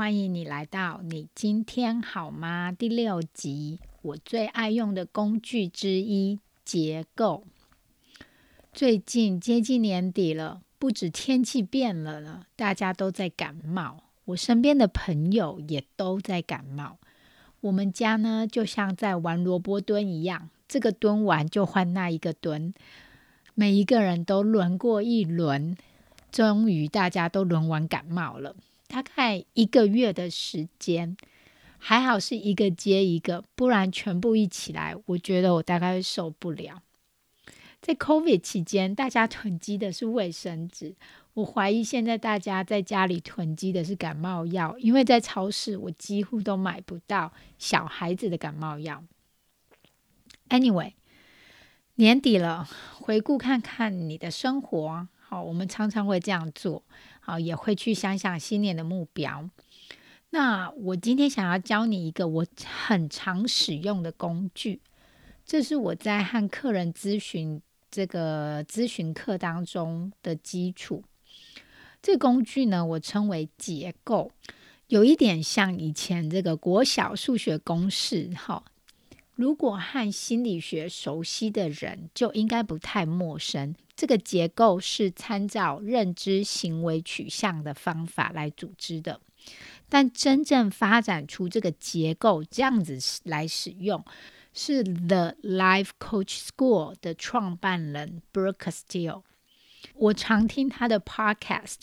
欢迎你来到你今天好吗？第六集，我最爱用的工具之一——结构。最近接近年底了，不止天气变了了，大家都在感冒。我身边的朋友也都在感冒。我们家呢，就像在玩萝卜蹲一样，这个蹲完就换那一个蹲，每一个人都轮过一轮，终于大家都轮完感冒了。大概一个月的时间，还好是一个接一个，不然全部一起来，我觉得我大概会受不了。在 COVID 期间，大家囤积的是卫生纸。我怀疑现在大家在家里囤积的是感冒药，因为在超市我几乎都买不到小孩子的感冒药。Anyway，年底了，回顾看看你的生活，好，我们常常会这样做，好，也会去想想新年的目标。那我今天想要教你一个我很常使用的工具，这是我在和客人咨询。这个咨询课当中的基础，这工具呢，我称为结构，有一点像以前这个国小数学公式。哈，如果和心理学熟悉的人，就应该不太陌生。这个结构是参照认知行为取向的方法来组织的，但真正发展出这个结构这样子来使用。是 The Life Coach School 的创办人 Brooke Castillo，我常听他的 Podcast，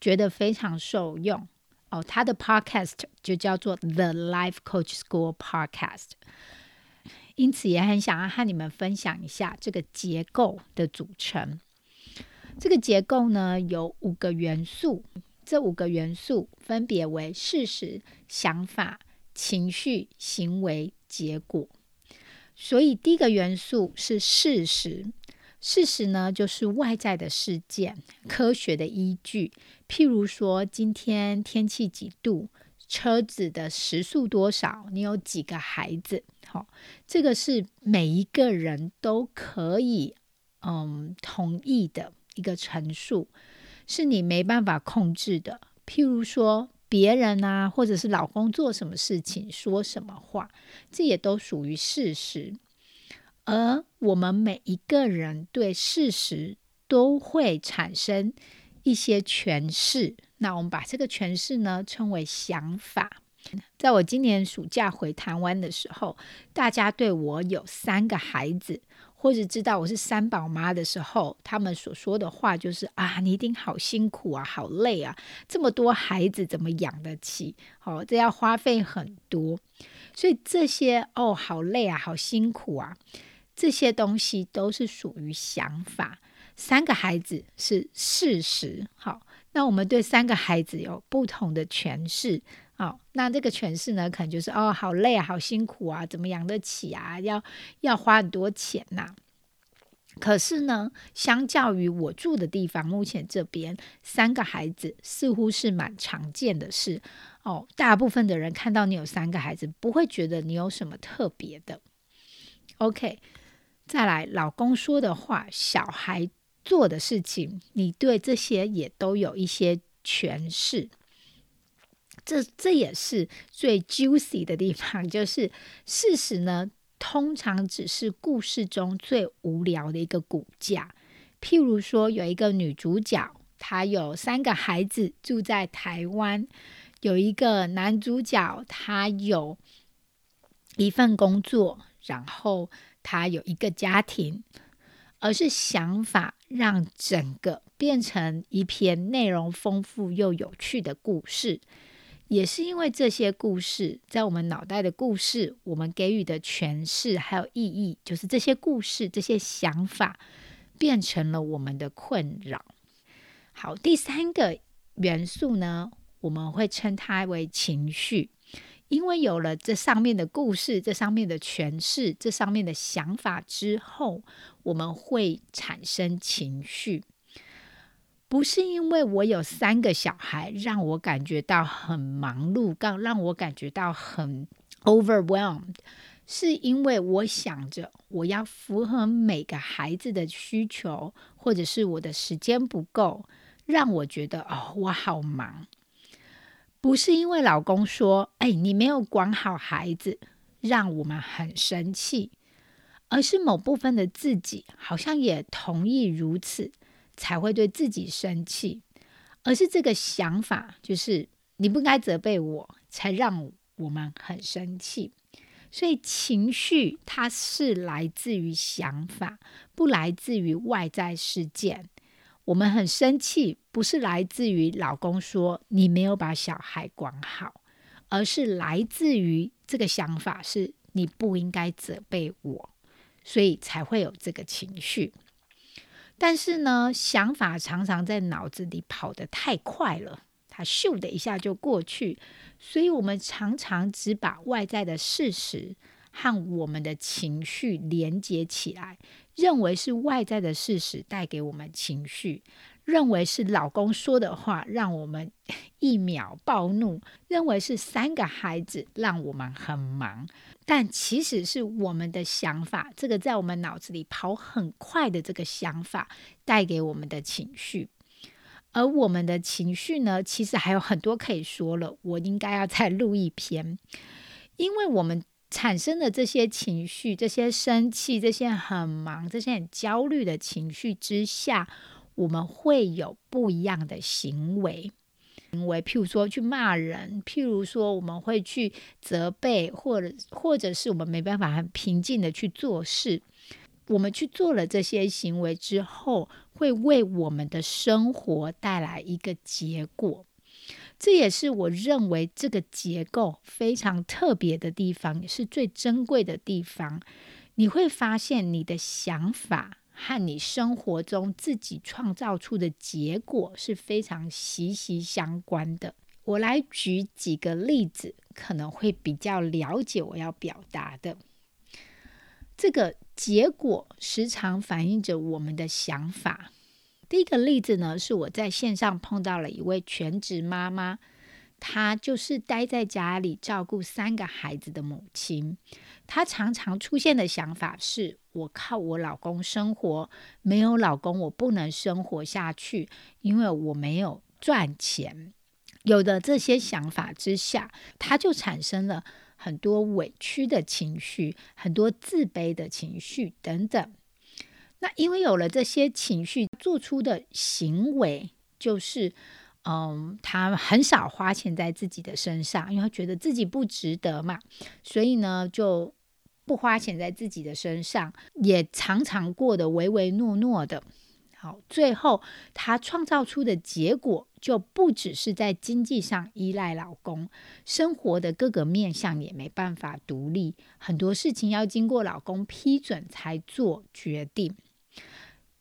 觉得非常受用哦。他的 Podcast 就叫做 The Life Coach School Podcast，因此也很想要和你们分享一下这个结构的组成。这个结构呢有五个元素，这五个元素分别为事实、想法、情绪、行为、结果。所以，第一个元素是事实。事实呢，就是外在的事件，科学的依据。譬如说，今天天气几度，车子的时速多少，你有几个孩子？好，这个是每一个人都可以嗯同意的一个陈述，是你没办法控制的。譬如说。别人啊，或者是老公做什么事情、说什么话，这也都属于事实。而我们每一个人对事实都会产生一些诠释，那我们把这个诠释呢称为想法。在我今年暑假回台湾的时候，大家对我有三个孩子。或者知道我是三宝妈的时候，他们所说的话就是啊，你一定好辛苦啊，好累啊，这么多孩子怎么养得起？哦，这要花费很多，所以这些哦，好累啊，好辛苦啊，这些东西都是属于想法。三个孩子是事实，好，那我们对三个孩子有不同的诠释。好，那这个诠释呢，可能就是哦，好累啊，好辛苦啊，怎么养得起啊？要要花很多钱呐。可是呢，相较于我住的地方，目前这边三个孩子似乎是蛮常见的事哦。大部分的人看到你有三个孩子，不会觉得你有什么特别的。OK，再来，老公说的话，小孩做的事情，你对这些也都有一些诠释。这这也是最 juicy 的地方，就是事实呢，通常只是故事中最无聊的一个骨架。譬如说，有一个女主角，她有三个孩子住在台湾；有一个男主角，他有一份工作，然后他有一个家庭，而是想法让整个变成一篇内容丰富又有趣的故事。也是因为这些故事，在我们脑袋的故事，我们给予的诠释还有意义，就是这些故事、这些想法变成了我们的困扰。好，第三个元素呢，我们会称它为情绪。因为有了这上面的故事、这上面的诠释、这上面的想法之后，我们会产生情绪。不是因为我有三个小孩让我感觉到很忙碌，让让我感觉到很 overwhelmed，是因为我想着我要符合每个孩子的需求，或者是我的时间不够，让我觉得哦，我好忙。不是因为老公说：“哎，你没有管好孩子，让我们很生气。”而是某部分的自己好像也同意如此，才会对自己生气。而是这个想法，就是你不该责备我，才让我们很生气。所以情绪它是来自于想法，不来自于外在事件。我们很生气，不是来自于老公说你没有把小孩管好，而是来自于这个想法是你不应该责备我，所以才会有这个情绪。但是呢，想法常常在脑子里跑得太快了，它咻的一下就过去，所以我们常常只把外在的事实和我们的情绪连接起来。认为是外在的事实带给我们情绪，认为是老公说的话让我们 一秒暴怒，认为是三个孩子让我们很忙，但其实是我们的想法，这个在我们脑子里跑很快的这个想法带给我们的情绪，而我们的情绪呢，其实还有很多可以说了，我应该要再录一篇，因为我们。产生的这些情绪，这些生气，这些很忙，这些很焦虑的情绪之下，我们会有不一样的行为。行为，譬如说去骂人，譬如说我们会去责备，或者或者是我们没办法很平静的去做事。我们去做了这些行为之后，会为我们的生活带来一个结果。这也是我认为这个结构非常特别的地方，也是最珍贵的地方。你会发现，你的想法和你生活中自己创造出的结果是非常息息相关的。我来举几个例子，可能会比较了解我要表达的。这个结果时常反映着我们的想法。第一个例子呢，是我在线上碰到了一位全职妈妈，她就是待在家里照顾三个孩子的母亲。她常常出现的想法是：我靠我老公生活，没有老公我不能生活下去，因为我没有赚钱。有的这些想法之下，她就产生了很多委屈的情绪，很多自卑的情绪等等。那因为有了这些情绪，做出的行为就是，嗯，他很少花钱在自己的身上，因为他觉得自己不值得嘛，所以呢就不花钱在自己的身上，也常常过得唯唯诺诺的。好，最后他创造出的结果就不只是在经济上依赖老公，生活的各个面向也没办法独立，很多事情要经过老公批准才做决定。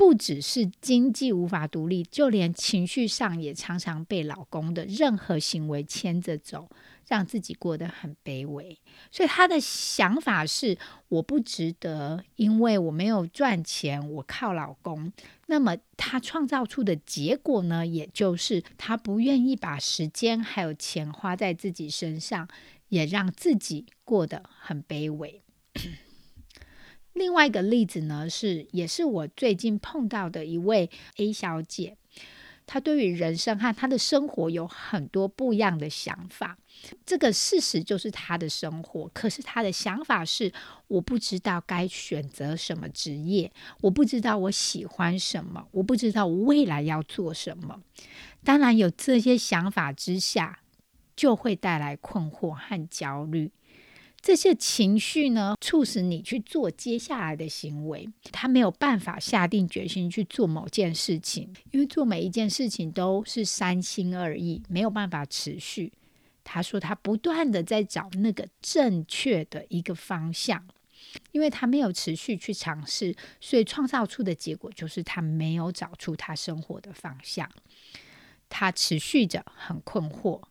不只是经济无法独立，就连情绪上也常常被老公的任何行为牵着走，让自己过得很卑微。所以他的想法是：我不值得，因为我没有赚钱，我靠老公。那么他创造出的结果呢？也就是他不愿意把时间还有钱花在自己身上，也让自己过得很卑微。另外一个例子呢，是也是我最近碰到的一位 A 小姐，她对于人生和她的生活有很多不一样的想法。这个事实就是她的生活，可是她的想法是：我不知道该选择什么职业，我不知道我喜欢什么，我不知道我未来要做什么。当然，有这些想法之下，就会带来困惑和焦虑。这些情绪呢，促使你去做接下来的行为。他没有办法下定决心去做某件事情，因为做每一件事情都是三心二意，没有办法持续。他说他不断的在找那个正确的一个方向，因为他没有持续去尝试，所以创造出的结果就是他没有找出他生活的方向。他持续着很困惑，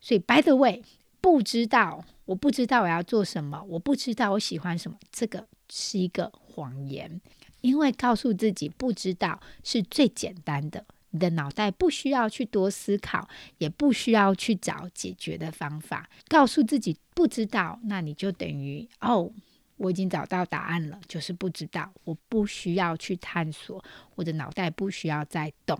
所以，by the way，不知道，我不知道我要做什么，我不知道我喜欢什么，这个是一个谎言。因为告诉自己不知道是最简单的，你的脑袋不需要去多思考，也不需要去找解决的方法。告诉自己不知道，那你就等于哦，我已经找到答案了，就是不知道，我不需要去探索，我的脑袋不需要再动。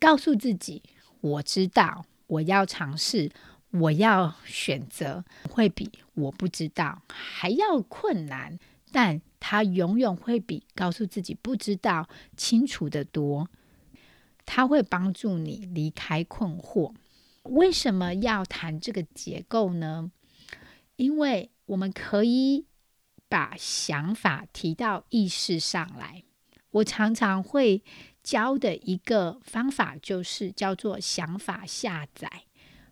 告诉自己我知道，我要尝试，我要选择，会比我不知道还要困难。但它永远会比告诉自己不知道清楚的多。它会帮助你离开困惑。为什么要谈这个结构呢？因为我们可以把想法提到意识上来。我常常会教的一个方法就是叫做想法下载，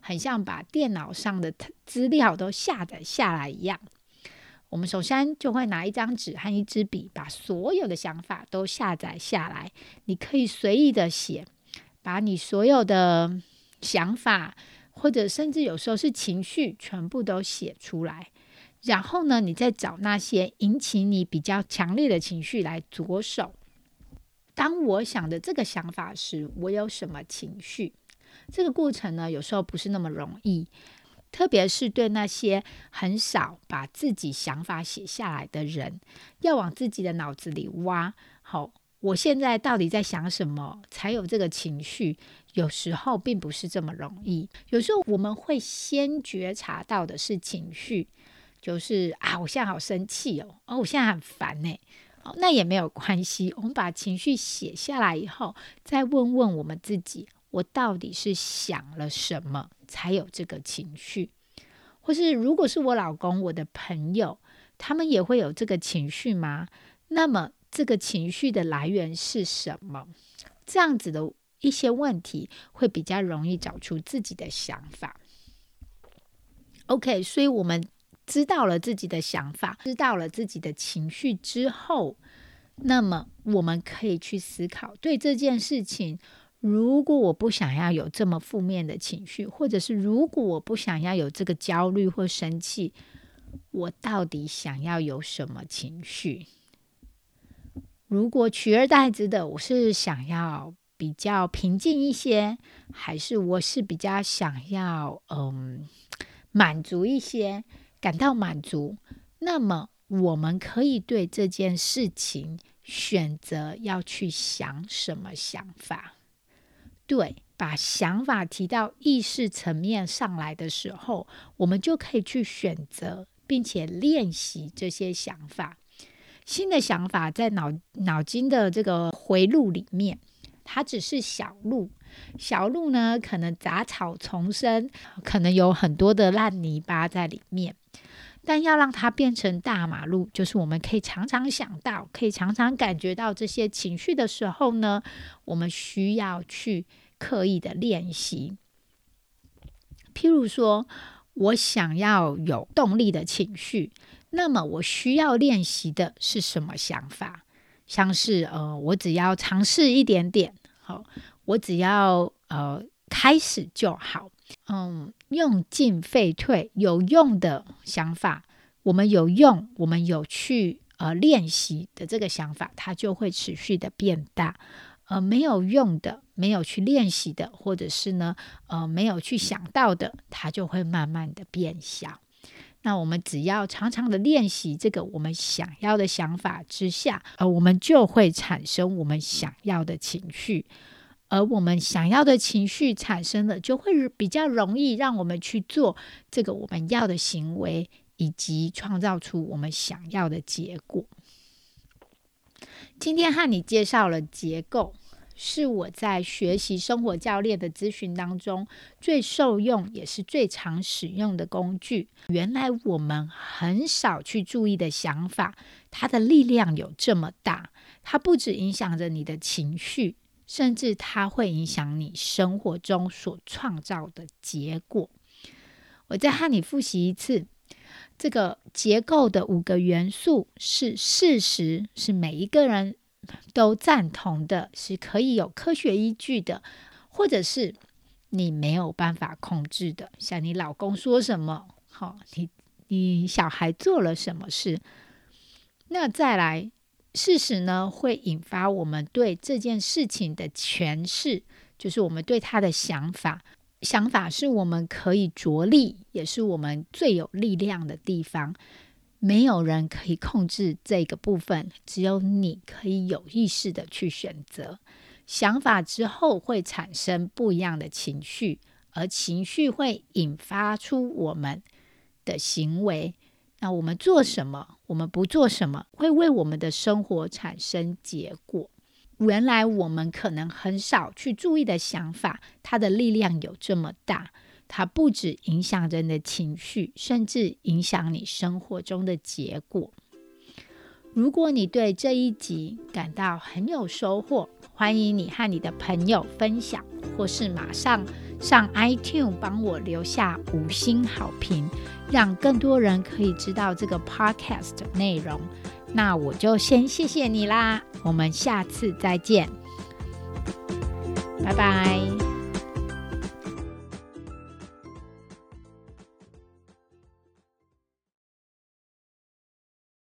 很像把电脑上的资料都下载下来一样。我们首先就会拿一张纸和一支笔，把所有的想法都下载下来。你可以随意的写，把你所有的想法，或者甚至有时候是情绪，全部都写出来。然后呢，你再找那些引起你比较强烈的情绪来着手。当我想的这个想法时，我有什么情绪？这个过程呢，有时候不是那么容易。特别是对那些很少把自己想法写下来的人，要往自己的脑子里挖。好，我现在到底在想什么，才有这个情绪？有时候并不是这么容易。有时候我们会先觉察到的是情绪，就是啊，我现在好生气哦，哦，我现在很烦呢。哦，那也没有关系。我们把情绪写下来以后，再问问我们自己。我到底是想了什么才有这个情绪？或是如果是我老公、我的朋友，他们也会有这个情绪吗？那么这个情绪的来源是什么？这样子的一些问题会比较容易找出自己的想法。OK，所以我们知道了自己的想法，知道了自己的情绪之后，那么我们可以去思考对这件事情。如果我不想要有这么负面的情绪，或者是如果我不想要有这个焦虑或生气，我到底想要有什么情绪？如果取而代之的，我是想要比较平静一些，还是我是比较想要嗯满足一些，感到满足？那么我们可以对这件事情选择要去想什么想法？对，把想法提到意识层面上来的时候，我们就可以去选择，并且练习这些想法。新的想法在脑脑筋的这个回路里面，它只是小路，小路呢可能杂草丛生，可能有很多的烂泥巴在里面。但要让它变成大马路，就是我们可以常常想到，可以常常感觉到这些情绪的时候呢，我们需要去刻意的练习。譬如说，我想要有动力的情绪，那么我需要练习的是什么想法？像是呃，我只要尝试一点点，好，我只要呃开始就好。嗯，用进废退，有用的想法，我们有用，我们有去呃练习的这个想法，它就会持续的变大。呃，没有用的，没有去练习的，或者是呢，呃，没有去想到的，它就会慢慢的变小。那我们只要常常的练习这个我们想要的想法之下，呃，我们就会产生我们想要的情绪。而我们想要的情绪产生了，就会比较容易让我们去做这个我们要的行为，以及创造出我们想要的结果。今天和你介绍了结构，是我在学习生活教练的咨询当中最受用也是最常使用的工具。原来我们很少去注意的想法，它的力量有这么大，它不止影响着你的情绪。甚至它会影响你生活中所创造的结果。我再和你复习一次，这个结构的五个元素是事实，是每一个人都赞同的，是可以有科学依据的，或者是你没有办法控制的，像你老公说什么，好，你你小孩做了什么事，那再来，事实呢会引发我们对这件事情的诠释，就是我们对他的想法，想法是我们可以着力，也是我们最有力量的地方。没有人可以控制这个部分，只有你可以有意识的去选择。想法之后会产生不一样的情绪，而情绪会引发出我们的行为。那我们做什么，我们不做什么，会为我们的生活产生结果。原来我们可能很少去注意的想法，它的力量有这么大。它不止影响人的情绪，甚至影响你生活中的结果。如果你对这一集感到很有收获，欢迎你和你的朋友分享，或是马上上 iTune 帮我留下五星好评，让更多人可以知道这个 podcast 内容。那我就先谢谢你啦，我们下次再见，拜拜。